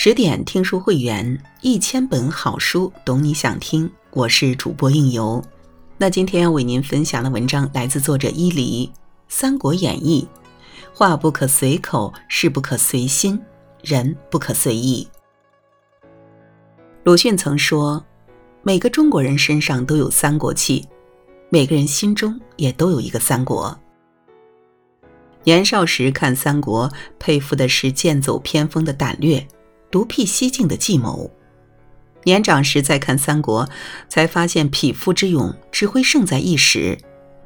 十点听书会员，一千本好书，懂你想听。我是主播应由。那今天要为您分享的文章来自作者伊犁，《三国演义》：话不可随口，事不可随心，人不可随意。鲁迅曾说：“每个中国人身上都有三国气，每个人心中也都有一个三国。”年少时看三国，佩服的是剑走偏锋的胆略。独辟蹊径的计谋，年长时再看三国，才发现匹夫之勇只会胜在一时，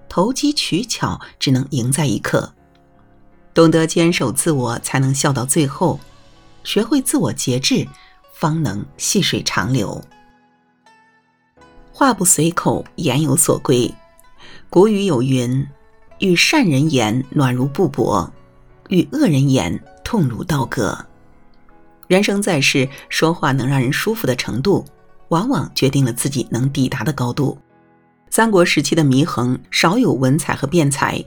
投机取巧只能赢在一刻。懂得坚守自我，才能笑到最后；学会自我节制，方能细水长流。话不随口，言有所归。古语有云：“与善人言，暖如布帛；与恶人言，痛如刀割。”人生在世，说话能让人舒服的程度，往往决定了自己能抵达的高度。三国时期的祢衡少有文采和辩才，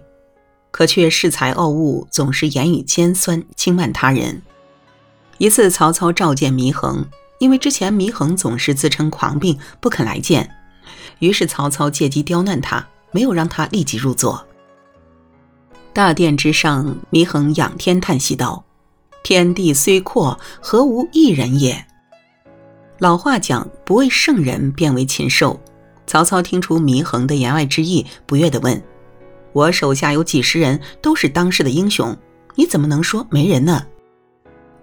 可却恃才傲物，总是言语尖酸，轻慢他人。一次，曹操召见祢衡，因为之前祢衡总是自称狂病，不肯来见，于是曹操借机刁难他，没有让他立即入座。大殿之上，祢衡仰天叹息道。天地虽阔，何无一人也？老话讲，不为圣人，便为禽兽。曹操听出祢衡的言外之意，不悦地问：“我手下有几十人，都是当世的英雄，你怎么能说没人呢？”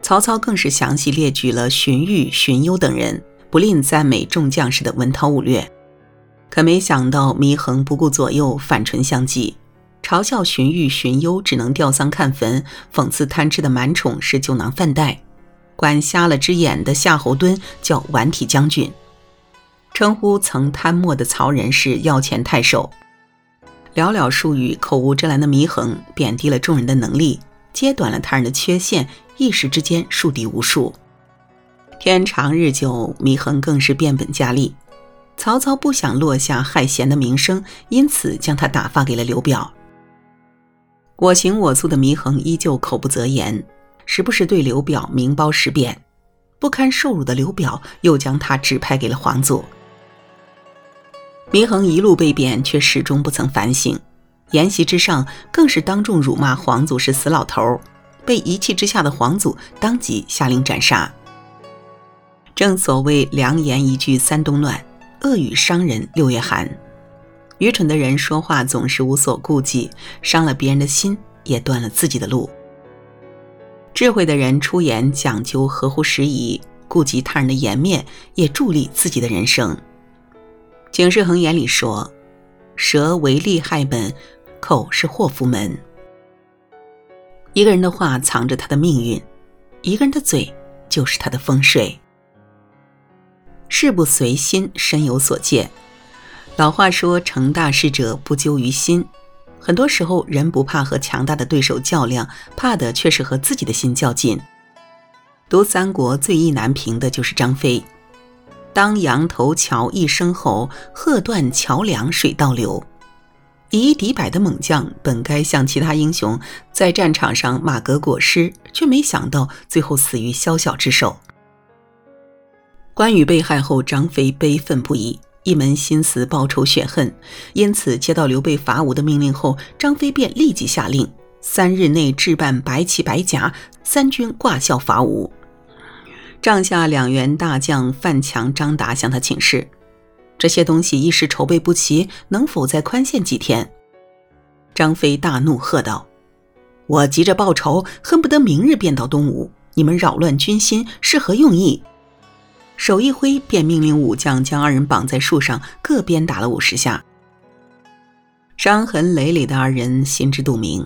曹操更是详细列举了荀彧、荀攸等人，不吝赞美众将士的文韬武略。可没想到，祢衡不顾左右，反唇相讥。嘲笑荀彧、荀攸只能吊丧看坟，讽刺贪吃的满宠是酒囊饭袋，管瞎了只眼的夏侯惇叫顽体将军，称呼曾贪墨的曹仁是要钱太守。寥寥数语，口无遮拦的祢衡贬低了众人的能力，揭短了他人的缺陷，一时之间树敌无数。天长日久，祢衡更是变本加厉。曹操不想落下害贤的名声，因此将他打发给了刘表。我行我素的祢衡依旧口不择言，时不时对刘表明褒实贬，不堪受辱的刘表又将他指派给了皇祖。祢衡一路被贬，却始终不曾反省，筵席之上更是当众辱骂皇祖是死老头，被一气之下的皇祖当即下令斩杀。正所谓良言一句三冬暖，恶语伤人六月寒。愚蠢的人说话总是无所顾忌，伤了别人的心，也断了自己的路。智慧的人出言讲究合乎时宜，顾及他人的颜面，也助力自己的人生。警世恒言里说：“舌为利害本，口是祸福门。”一个人的话藏着他的命运，一个人的嘴就是他的风水。事不随心，身有所见。老话说：“成大事者不咎于心。”很多时候，人不怕和强大的对手较量，怕的却是和自己的心较劲。读三国最意难平的就是张飞。当阳头桥一声吼，喝断桥梁水倒流。以一敌百的猛将，本该像其他英雄在战场上马革裹尸，却没想到最后死于宵小之手。关羽被害后，张飞悲愤不已。一门心思报仇雪恨，因此接到刘备伐吴的命令后，张飞便立即下令，三日内置办白旗白甲，三军挂孝伐吴。帐下两员大将范强、张达向他请示，这些东西一时筹备不齐，能否再宽限几天？张飞大怒，喝道：“我急着报仇，恨不得明日便到东吴，你们扰乱军心，是何用意？”手一挥，便命令武将将二人绑在树上，各鞭打了五十下。伤痕累累的二人心知肚明，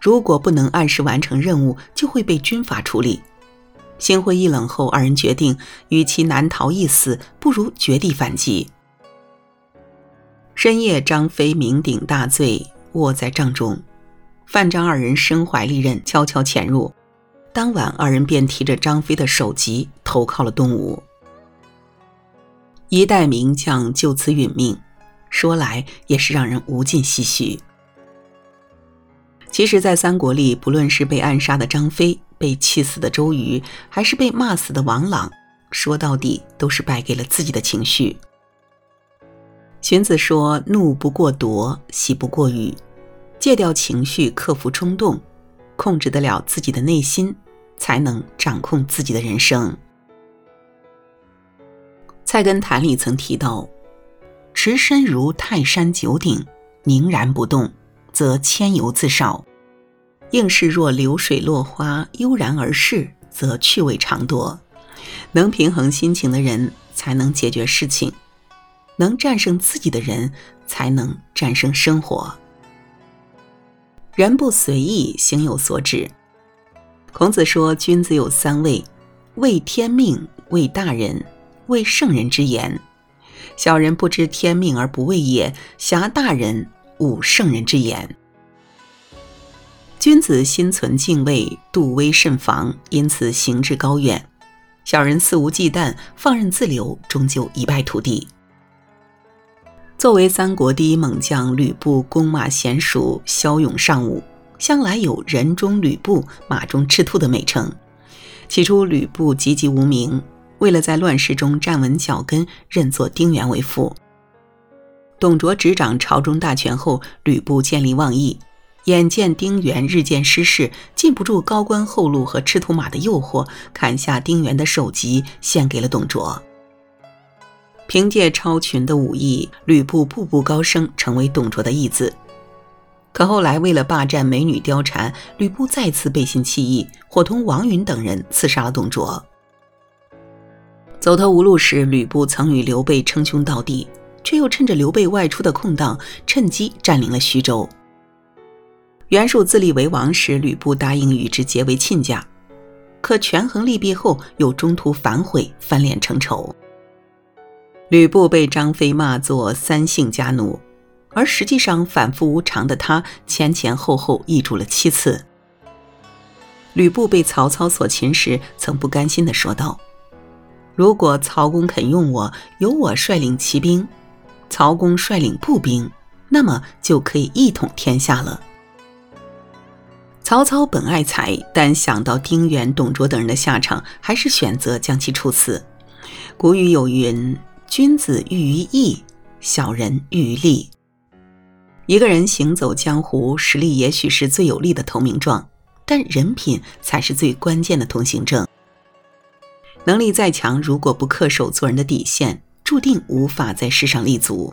如果不能按时完成任务，就会被军法处理。心灰意冷后，二人决定，与其难逃一死，不如绝地反击。深夜，张飞酩酊大醉，卧在帐中。范张二人身怀利刃，悄悄潜入。当晚，二人便提着张飞的首级，投靠了东吴。一代名将就此殒命，说来也是让人无尽唏嘘。其实，在三国里，不论是被暗杀的张飞、被气死的周瑜，还是被骂死的王朗，说到底都是败给了自己的情绪。荀子说：“怒不过夺，喜不过语，戒掉情绪，克服冲动，控制得了自己的内心，才能掌控自己的人生。”《菜根谭》里曾提到：“持身如泰山九鼎，凝然不动。”则千由自少，应是若流水落花，悠然而逝，则趣味长多。能平衡心情的人，才能解决事情；能战胜自己的人，才能战胜生活。人不随意，行有所止。孔子说：“君子有三畏：畏天命，畏大人，畏圣人之言。小人不知天命而不畏也，侠大人。”悟圣人之言，君子心存敬畏，杜威慎防，因此行至高远。小人肆无忌惮，放任自流，终究一败涂地。作为三国第一猛将，吕布弓马娴熟，骁勇尚武，向来有“人中吕布，马中赤兔”的美称。起初，吕布籍籍无名，为了在乱世中站稳脚跟，认作丁原为父。董卓执掌朝中大权后，吕布见利忘义，眼见丁原日渐失势，禁不住高官厚禄和赤兔马的诱惑，砍下丁原的首级献给了董卓。凭借超群的武艺，吕布步步高升，成为董卓的义子。可后来为了霸占美女貂蝉，吕布再次背信弃义，伙同王允等人刺杀了董卓。走投无路时，吕布曾与刘备称兄道弟。却又趁着刘备外出的空档，趁机占领了徐州。袁术自立为王时，吕布答应与之结为亲家，可权衡利弊后，又中途反悔，翻脸成仇。吕布被张飞骂作三姓家奴，而实际上反复无常的他，前前后后易主了七次。吕布被曹操所擒时，曾不甘心地说道：“如果曹公肯用我，由我率领骑兵。”曹公率领步兵，那么就可以一统天下了。曹操本爱才，但想到丁原、董卓等人的下场，还是选择将其处死。古语有云：“君子喻于义，小人喻于利。”一个人行走江湖，实力也许是最有力的投名状，但人品才是最关键的通行证。能力再强，如果不恪守做人的底线，注定无法在世上立足。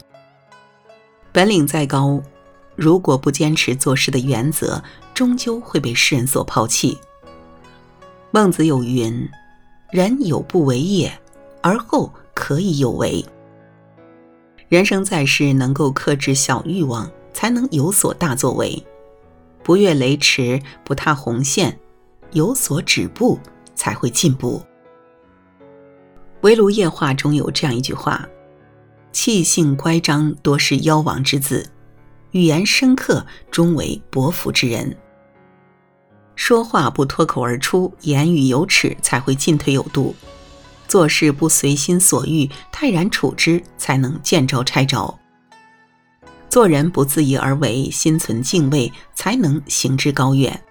本领再高，如果不坚持做事的原则，终究会被世人所抛弃。孟子有云：“人有不为也，而后可以有为。”人生在世，能够克制小欲望，才能有所大作为。不越雷池，不踏红线，有所止步，才会进步。围炉夜话中有这样一句话：“气性乖张，多是妖王之子；语言深刻，终为伯服之人。说话不脱口而出，言语有尺，才会进退有度；做事不随心所欲，泰然处之，才能见招拆招；做人不自意而为，心存敬畏，才能行之高远。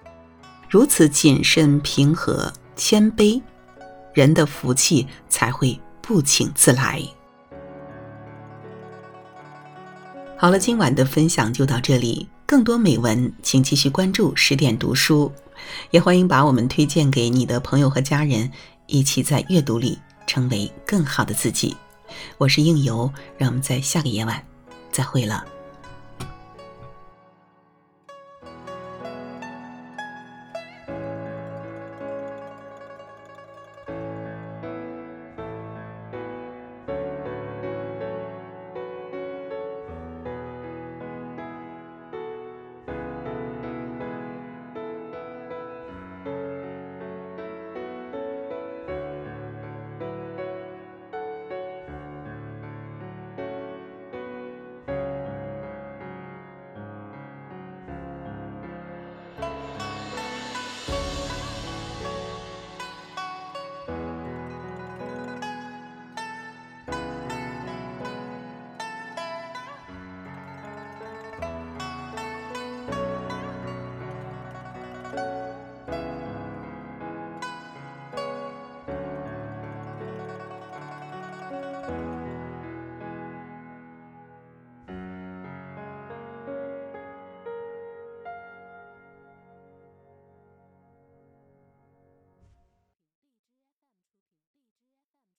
如此谨慎、平和、谦卑。”人的福气才会不请自来。好了，今晚的分享就到这里。更多美文，请继续关注十点读书，也欢迎把我们推荐给你的朋友和家人，一起在阅读里成为更好的自己。我是应由，让我们在下个夜晚再会了。